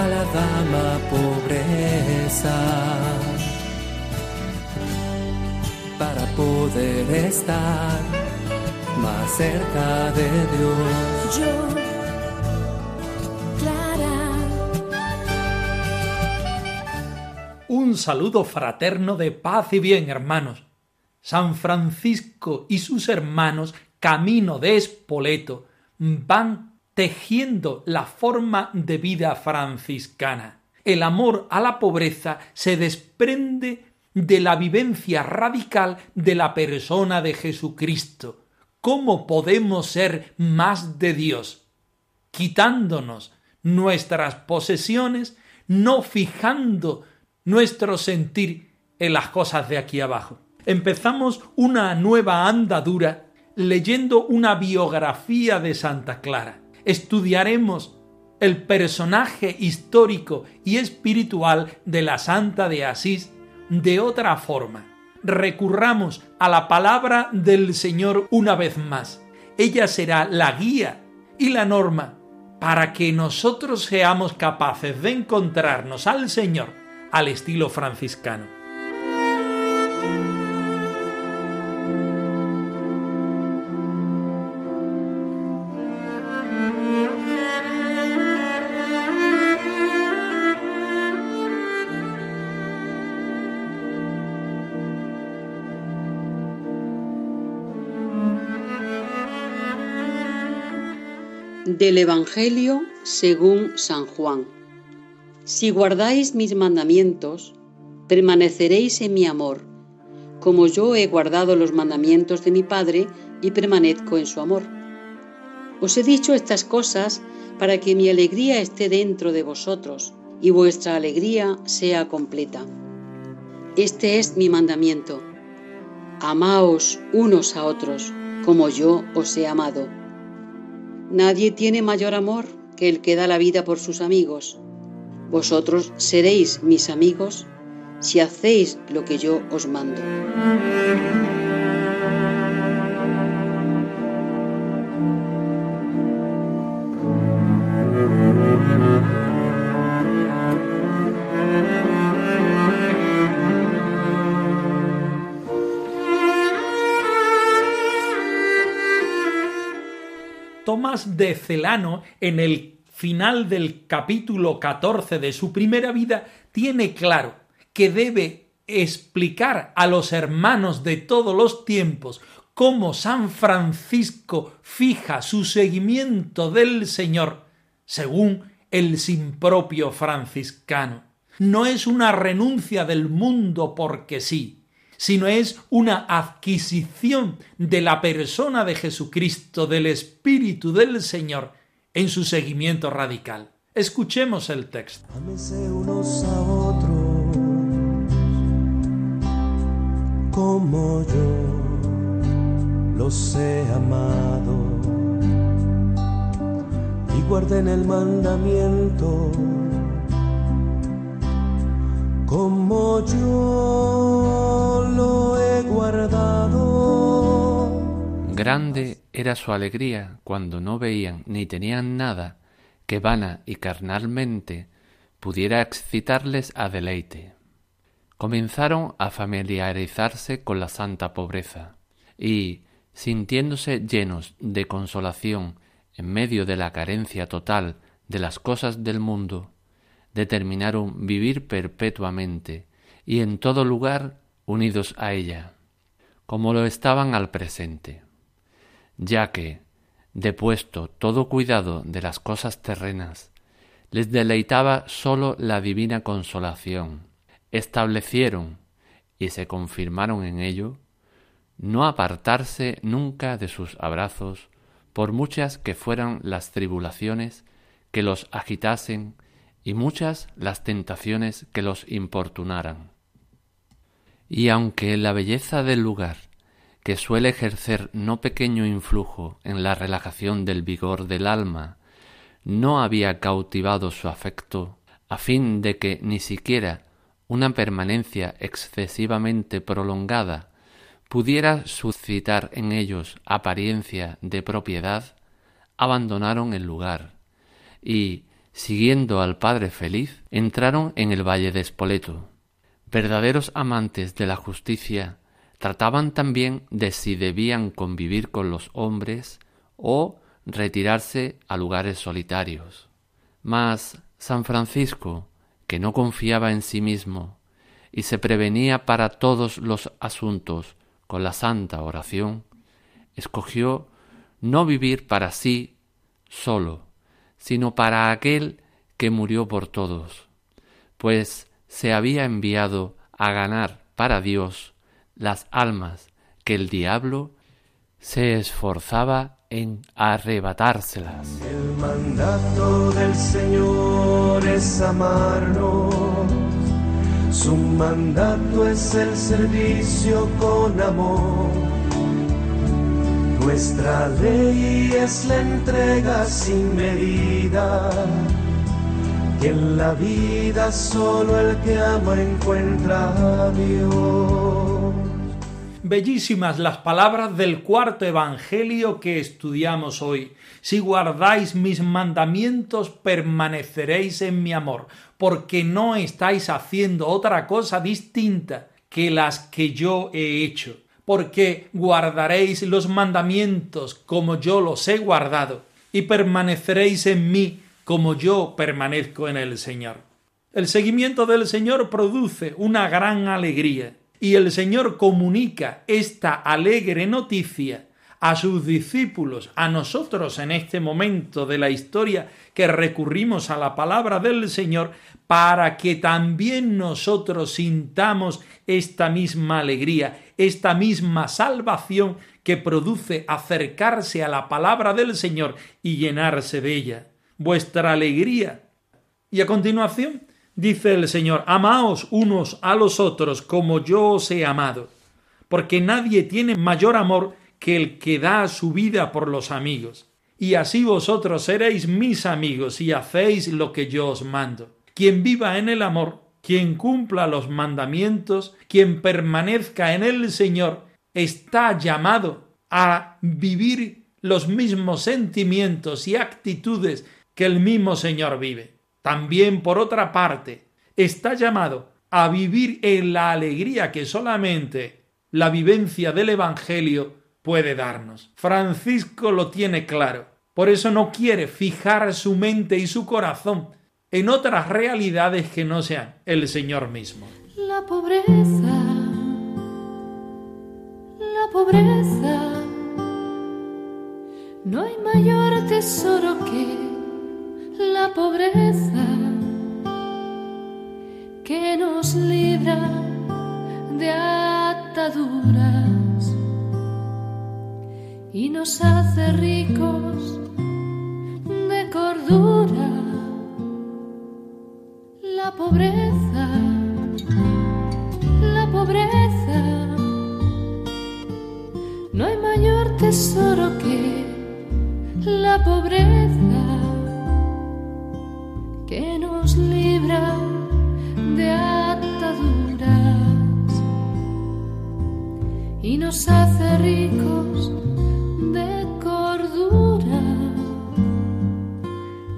A la dama pobreza, para poder estar más cerca de Dios. Yo, Clara, Un saludo fraterno de paz y bien, hermanos. San Francisco y sus hermanos, camino de Espoleto, van tejiendo la forma de vida franciscana. El amor a la pobreza se desprende de la vivencia radical de la persona de Jesucristo. ¿Cómo podemos ser más de Dios? Quitándonos nuestras posesiones, no fijando nuestro sentir en las cosas de aquí abajo. Empezamos una nueva andadura leyendo una biografía de Santa Clara. Estudiaremos el personaje histórico y espiritual de la Santa de Asís de otra forma. Recurramos a la palabra del Señor una vez más. Ella será la guía y la norma para que nosotros seamos capaces de encontrarnos al Señor al estilo franciscano. Del Evangelio según San Juan. Si guardáis mis mandamientos, permaneceréis en mi amor, como yo he guardado los mandamientos de mi Padre y permanezco en su amor. Os he dicho estas cosas para que mi alegría esté dentro de vosotros y vuestra alegría sea completa. Este es mi mandamiento. Amaos unos a otros, como yo os he amado. Nadie tiene mayor amor que el que da la vida por sus amigos. Vosotros seréis mis amigos si hacéis lo que yo os mando. Tomás de Celano, en el final del capítulo 14 de su primera vida, tiene claro que debe explicar a los hermanos de todos los tiempos cómo San Francisco fija su seguimiento del Señor según el sin propio franciscano. No es una renuncia del mundo porque sí, sino es una adquisición de la persona de Jesucristo, del Espíritu del Señor, en su seguimiento radical. Escuchemos el texto. Unos a otros como yo los he amado y guarden el mandamiento Grande era su alegría cuando no veían ni tenían nada que vana y carnalmente pudiera excitarles a deleite. Comenzaron a familiarizarse con la santa pobreza y, sintiéndose llenos de consolación en medio de la carencia total de las cosas del mundo, determinaron vivir perpetuamente y en todo lugar unidos a ella, como lo estaban al presente ya que, depuesto todo cuidado de las cosas terrenas, les deleitaba sólo la divina consolación, establecieron y se confirmaron en ello, no apartarse nunca de sus abrazos, por muchas que fueran las tribulaciones que los agitasen y muchas las tentaciones que los importunaran. Y aunque la belleza del lugar, que suele ejercer no pequeño influjo en la relajación del vigor del alma, no había cautivado su afecto, a fin de que ni siquiera una permanencia excesivamente prolongada pudiera suscitar en ellos apariencia de propiedad, abandonaron el lugar y, siguiendo al Padre feliz, entraron en el valle de Espoleto. Verdaderos amantes de la justicia trataban también de si debían convivir con los hombres o retirarse a lugares solitarios. Mas San Francisco, que no confiaba en sí mismo y se prevenía para todos los asuntos con la santa oración, escogió no vivir para sí solo, sino para aquel que murió por todos, pues se había enviado a ganar para Dios las almas que el diablo se esforzaba en arrebatárselas. El mandato del Señor es amarnos, su mandato es el servicio con amor. Nuestra ley es la entrega sin medida, que en la vida solo el que ama encuentra a Dios. Bellísimas las palabras del cuarto Evangelio que estudiamos hoy. Si guardáis mis mandamientos, permaneceréis en mi amor, porque no estáis haciendo otra cosa distinta que las que yo he hecho, porque guardaréis los mandamientos como yo los he guardado, y permaneceréis en mí como yo permanezco en el Señor. El seguimiento del Señor produce una gran alegría y el Señor comunica esta alegre noticia a sus discípulos, a nosotros en este momento de la historia que recurrimos a la palabra del Señor, para que también nosotros sintamos esta misma alegría, esta misma salvación que produce acercarse a la palabra del Señor y llenarse de ella. Vuestra alegría. Y a continuación, Dice el Señor, amaos unos a los otros como yo os he amado, porque nadie tiene mayor amor que el que da su vida por los amigos. Y así vosotros seréis mis amigos y hacéis lo que yo os mando. Quien viva en el amor, quien cumpla los mandamientos, quien permanezca en el Señor, está llamado a vivir los mismos sentimientos y actitudes que el mismo Señor vive. También, por otra parte, está llamado a vivir en la alegría que solamente la vivencia del Evangelio puede darnos. Francisco lo tiene claro. Por eso no quiere fijar su mente y su corazón en otras realidades que no sean el Señor mismo. La pobreza, la pobreza, no hay mayor tesoro que la pobreza que nos libra de ataduras y nos hace ricos de cordura. La pobreza, la pobreza, no hay mayor tesoro que la pobreza que nos libra de ataduras y nos hace ricos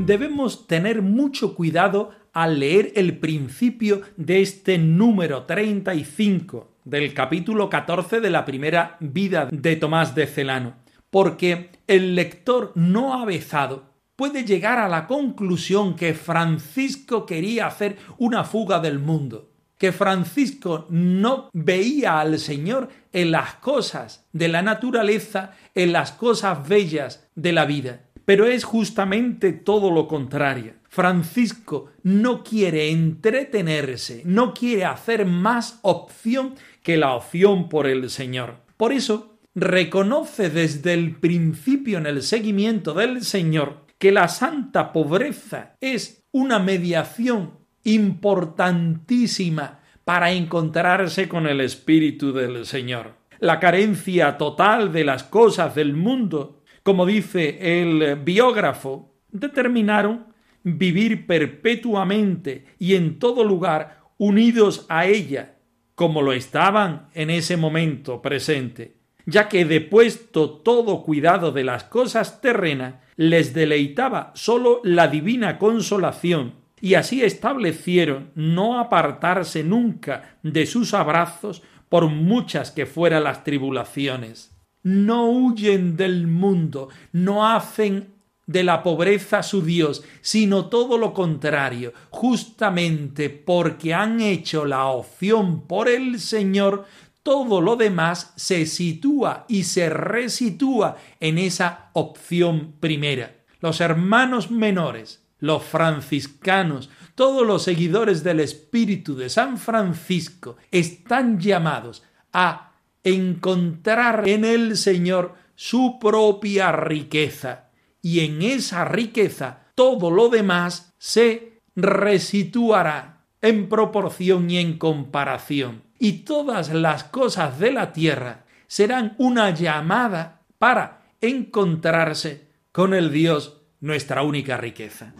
Debemos tener mucho cuidado al leer el principio de este número 35 del capítulo 14 de la primera vida de Tomás de Celano, porque el lector no avezado puede llegar a la conclusión que Francisco quería hacer una fuga del mundo, que Francisco no veía al Señor en las cosas de la naturaleza, en las cosas bellas de la vida. Pero es justamente todo lo contrario. Francisco no quiere entretenerse, no quiere hacer más opción que la opción por el Señor. Por eso reconoce desde el principio en el seguimiento del Señor que la santa pobreza es una mediación importantísima para encontrarse con el Espíritu del Señor. La carencia total de las cosas del mundo, como dice el biógrafo, determinaron vivir perpetuamente y en todo lugar unidos a ella, como lo estaban en ese momento presente, ya que depuesto todo cuidado de las cosas terrenas, les deleitaba sólo la divina consolación, y así establecieron no apartarse nunca de sus abrazos por muchas que fueran las tribulaciones. No huyen del mundo, no hacen de la pobreza su Dios, sino todo lo contrario, justamente porque han hecho la opción por el Señor, todo lo demás se sitúa y se resitúa en esa opción primera. Los hermanos menores, los franciscanos, todos los seguidores del Espíritu de San Francisco están llamados a encontrar en el Señor su propia riqueza y en esa riqueza todo lo demás se resituará en proporción y en comparación. Y todas las cosas de la tierra serán una llamada para encontrarse con el Dios, nuestra única riqueza.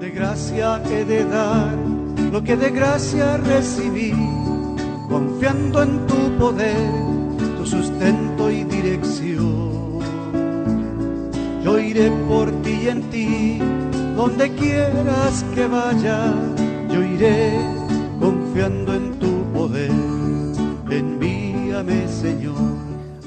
De gracia he de dar lo que de gracia recibí, confiando en tu poder, sustento y dirección yo iré por ti y en ti, donde quieras que vaya, yo iré confiando en tu poder. Envíame, Señor.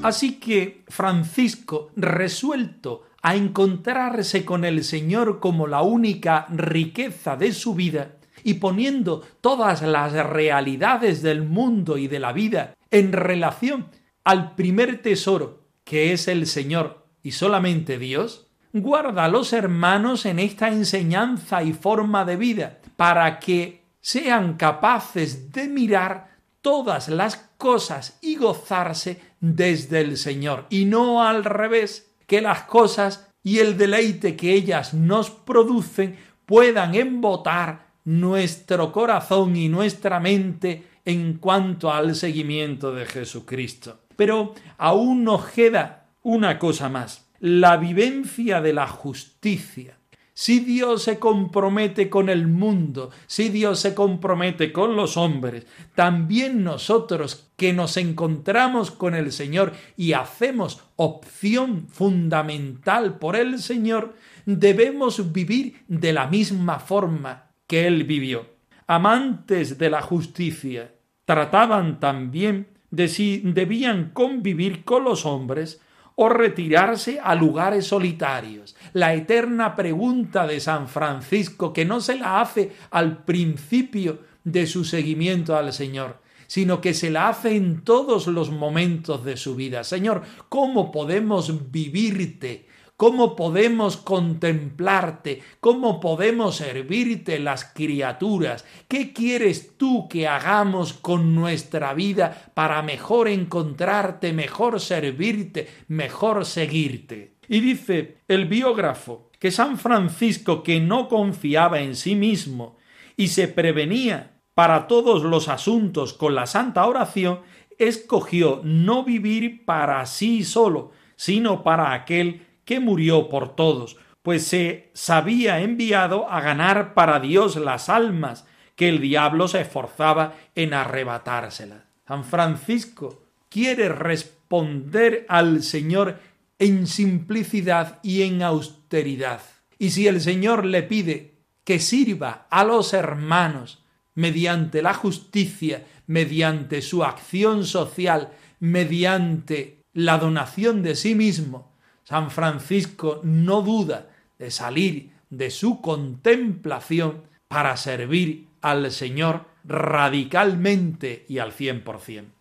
Así que Francisco, resuelto a encontrarse con el Señor como la única riqueza de su vida, y poniendo todas las realidades del mundo y de la vida en relación al primer tesoro, que es el Señor, y solamente Dios, guarda a los hermanos en esta enseñanza y forma de vida para que sean capaces de mirar todas las cosas y gozarse desde el Señor y no al revés, que las cosas y el deleite que ellas nos producen puedan embotar nuestro corazón y nuestra mente en cuanto al seguimiento de Jesucristo. Pero aún nos queda una cosa más, la vivencia de la justicia. Si Dios se compromete con el mundo, si Dios se compromete con los hombres, también nosotros que nos encontramos con el Señor y hacemos opción fundamental por el Señor, debemos vivir de la misma forma que Él vivió. Amantes de la justicia, trataban también de si debían convivir con los hombres o retirarse a lugares solitarios. La eterna pregunta de San Francisco que no se la hace al principio de su seguimiento al Señor, sino que se la hace en todos los momentos de su vida. Señor, ¿cómo podemos vivirte? ¿Cómo podemos contemplarte? ¿Cómo podemos servirte las criaturas? ¿Qué quieres tú que hagamos con nuestra vida para mejor encontrarte, mejor servirte, mejor seguirte? Y dice el biógrafo que San Francisco, que no confiaba en sí mismo y se prevenía para todos los asuntos con la santa oración, escogió no vivir para sí solo, sino para aquel que murió por todos, pues se sabía enviado a ganar para Dios las almas, que el diablo se esforzaba en arrebatárselas. San Francisco quiere responder al Señor en simplicidad y en austeridad. Y si el Señor le pide que sirva a los hermanos mediante la justicia, mediante su acción social, mediante la donación de sí mismo, San Francisco no duda de salir de su contemplación para servir al Señor radicalmente y al cien por cien.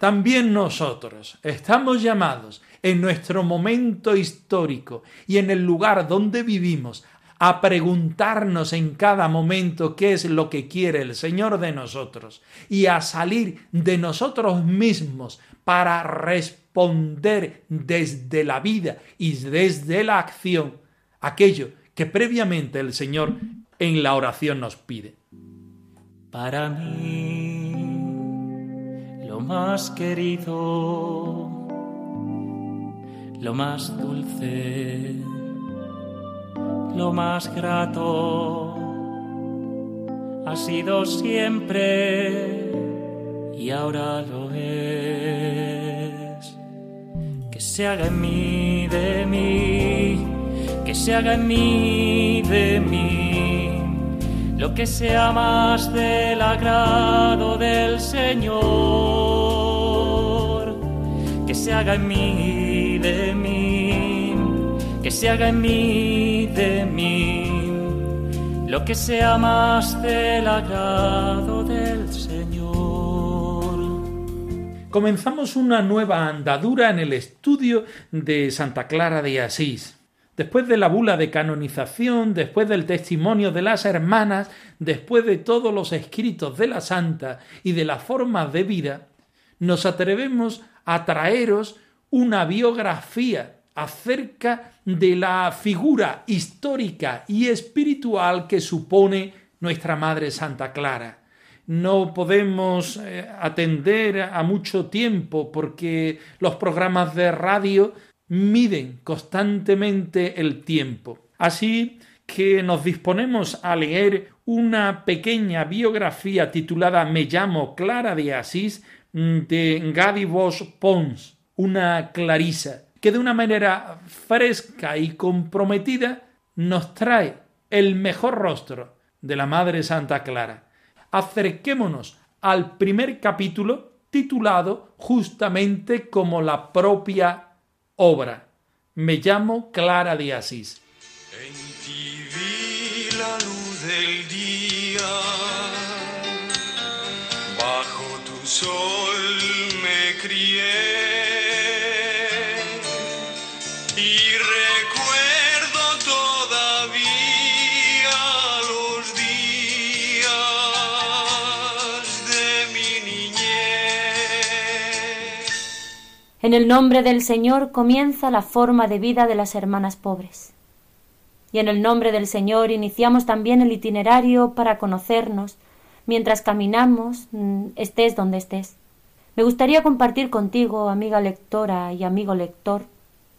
También nosotros estamos llamados en nuestro momento histórico y en el lugar donde vivimos a preguntarnos en cada momento qué es lo que quiere el Señor de nosotros y a salir de nosotros mismos para responder desde la vida y desde la acción aquello que previamente el Señor en la oración nos pide. Para mí, lo más querido, lo más dulce, lo más grato, ha sido siempre y ahora lo es. Que se haga en mí de mí, que se haga en mí de mí, lo que sea más del agrado del Señor. Que se haga en mí de mí, que se haga en mí de mí, lo que sea más del agrado del comenzamos una nueva andadura en el estudio de Santa Clara de Asís. Después de la bula de canonización, después del testimonio de las hermanas, después de todos los escritos de la santa y de la forma de vida, nos atrevemos a traeros una biografía acerca de la figura histórica y espiritual que supone nuestra Madre Santa Clara no podemos eh, atender a mucho tiempo porque los programas de radio miden constantemente el tiempo. Así que nos disponemos a leer una pequeña biografía titulada Me llamo Clara de Asís mm, de Gadi Bosch Pons, una clarisa, que de una manera fresca y comprometida nos trae el mejor rostro de la Madre Santa Clara acerquémonos al primer capítulo titulado justamente como la propia obra. Me llamo Clara de Asís. En ti la luz del día, En el nombre del Señor comienza la forma de vida de las hermanas pobres. Y en el nombre del Señor iniciamos también el itinerario para conocernos mientras caminamos, mm, estés donde estés. Me gustaría compartir contigo, amiga lectora y amigo lector,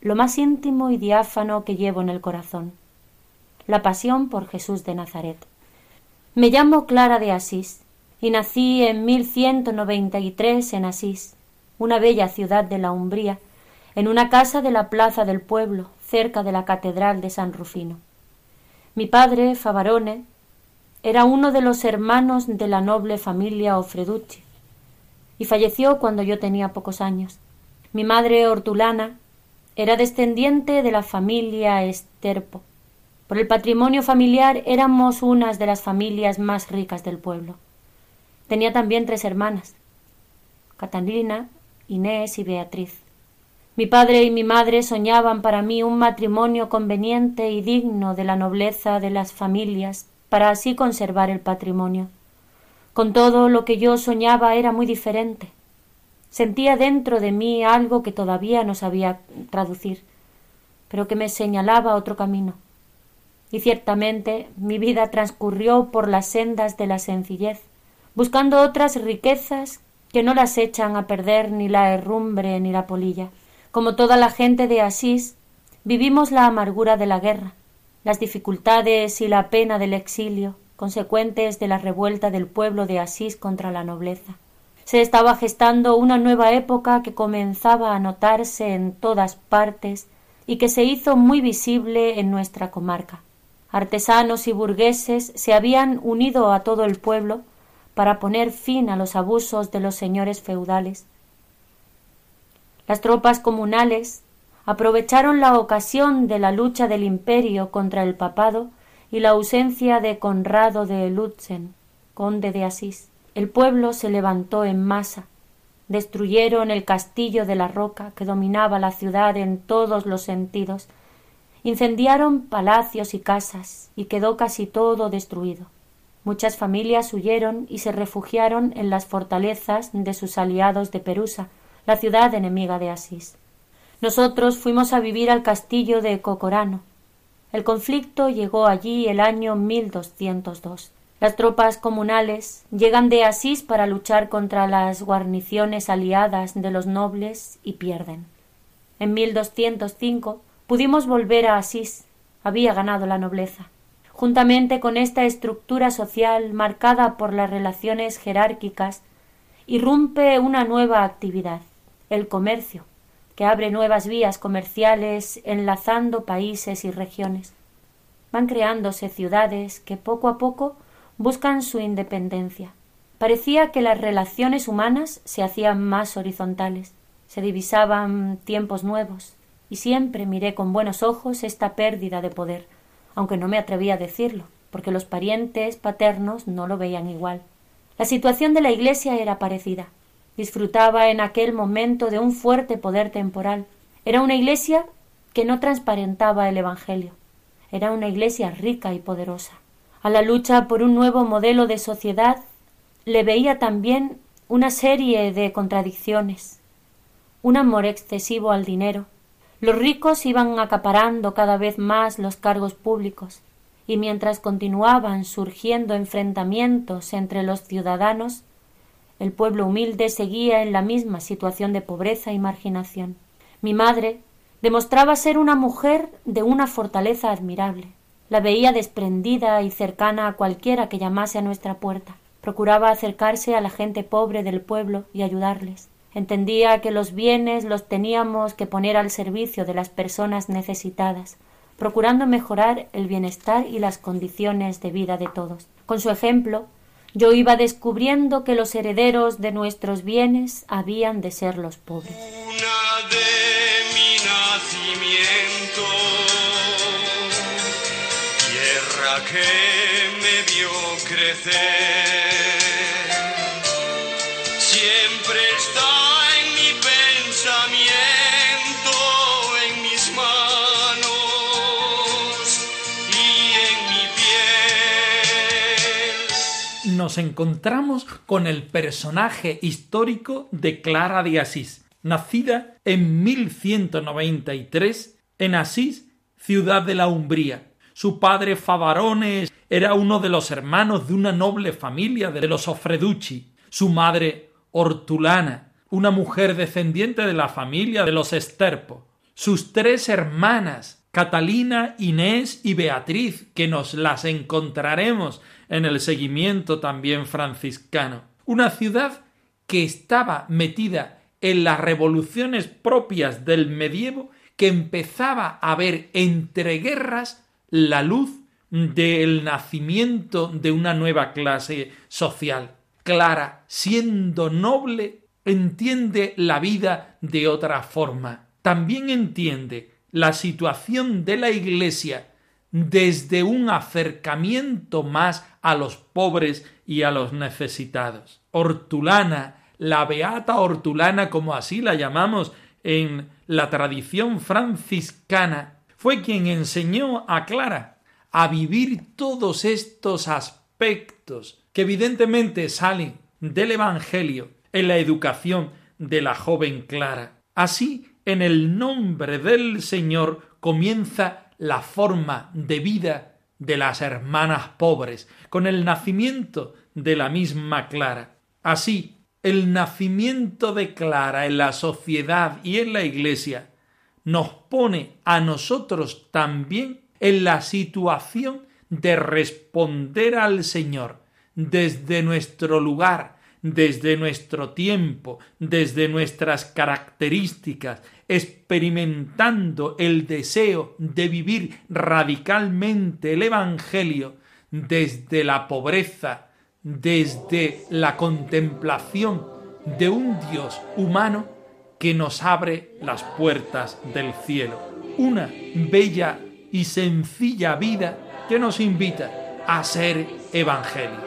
lo más íntimo y diáfano que llevo en el corazón, la pasión por Jesús de Nazaret. Me llamo Clara de Asís y nací en 1193 en Asís, una bella ciudad de la Umbría, en una casa de la plaza del pueblo, cerca de la catedral de San Rufino. Mi padre, Favarone, era uno de los hermanos de la noble familia Ofreducci, y falleció cuando yo tenía pocos años. Mi madre, Hortulana, era descendiente de la familia Esterpo. Por el patrimonio familiar éramos unas de las familias más ricas del pueblo. Tenía también tres hermanas, Catalina, Inés y Beatriz. Mi padre y mi madre soñaban para mí un matrimonio conveniente y digno de la nobleza de las familias, para así conservar el patrimonio. Con todo lo que yo soñaba era muy diferente. Sentía dentro de mí algo que todavía no sabía traducir, pero que me señalaba otro camino. Y ciertamente mi vida transcurrió por las sendas de la sencillez, buscando otras riquezas que no las echan a perder ni la herrumbre ni la polilla. Como toda la gente de Asís, vivimos la amargura de la guerra, las dificultades y la pena del exilio, consecuentes de la revuelta del pueblo de Asís contra la nobleza. Se estaba gestando una nueva época que comenzaba a notarse en todas partes y que se hizo muy visible en nuestra comarca. Artesanos y burgueses se habían unido a todo el pueblo para poner fin a los abusos de los señores feudales. Las tropas comunales aprovecharon la ocasión de la lucha del imperio contra el papado y la ausencia de Conrado de Lutzen, conde de Asís. El pueblo se levantó en masa, destruyeron el castillo de la roca que dominaba la ciudad en todos los sentidos, incendiaron palacios y casas y quedó casi todo destruido. Muchas familias huyeron y se refugiaron en las fortalezas de sus aliados de Perusa, la ciudad enemiga de Asís. Nosotros fuimos a vivir al castillo de Cocorano. El conflicto llegó allí el año 1202. Las tropas comunales llegan de Asís para luchar contra las guarniciones aliadas de los nobles y pierden. En 1205 pudimos volver a Asís. Había ganado la nobleza. Juntamente con esta estructura social marcada por las relaciones jerárquicas, irrumpe una nueva actividad, el comercio, que abre nuevas vías comerciales enlazando países y regiones. Van creándose ciudades que poco a poco buscan su independencia. Parecía que las relaciones humanas se hacían más horizontales, se divisaban tiempos nuevos, y siempre miré con buenos ojos esta pérdida de poder, aunque no me atrevía a decirlo, porque los parientes paternos no lo veían igual. La situación de la Iglesia era parecida. Disfrutaba en aquel momento de un fuerte poder temporal. Era una Iglesia que no transparentaba el Evangelio. Era una Iglesia rica y poderosa. A la lucha por un nuevo modelo de sociedad le veía también una serie de contradicciones, un amor excesivo al dinero. Los ricos iban acaparando cada vez más los cargos públicos, y mientras continuaban surgiendo enfrentamientos entre los ciudadanos, el pueblo humilde seguía en la misma situación de pobreza y marginación. Mi madre demostraba ser una mujer de una fortaleza admirable. La veía desprendida y cercana a cualquiera que llamase a nuestra puerta. Procuraba acercarse a la gente pobre del pueblo y ayudarles. Entendía que los bienes los teníamos que poner al servicio de las personas necesitadas, procurando mejorar el bienestar y las condiciones de vida de todos. Con su ejemplo, yo iba descubriendo que los herederos de nuestros bienes habían de ser los pobres. Encontramos con el personaje histórico de Clara de Asís, nacida en 1193 en Asís, ciudad de la Umbría su padre Favarones era uno de los hermanos de una noble familia de los Ofreducci. Su madre Hortulana, una mujer descendiente de la familia de los Esterpo. Sus tres hermanas, Catalina, Inés y Beatriz, que nos las encontraremos en el seguimiento también franciscano. Una ciudad que estaba metida en las revoluciones propias del medievo, que empezaba a ver entre guerras la luz del nacimiento de una nueva clase social. Clara, siendo noble, entiende la vida de otra forma. También entiende la situación de la Iglesia desde un acercamiento más a los pobres y a los necesitados. Hortulana, la beata Hortulana, como así la llamamos en la tradición franciscana, fue quien enseñó a Clara a vivir todos estos aspectos que evidentemente salen del Evangelio en la educación de la joven Clara. Así, en el nombre del Señor comienza la forma de vida de las hermanas pobres, con el nacimiento de la misma Clara. Así, el nacimiento de Clara en la sociedad y en la Iglesia nos pone a nosotros también en la situación de responder al Señor desde nuestro lugar, desde nuestro tiempo, desde nuestras características, experimentando el deseo de vivir radicalmente el Evangelio desde la pobreza, desde la contemplación de un Dios humano que nos abre las puertas del cielo. Una bella y sencilla vida que nos invita a ser evangelio.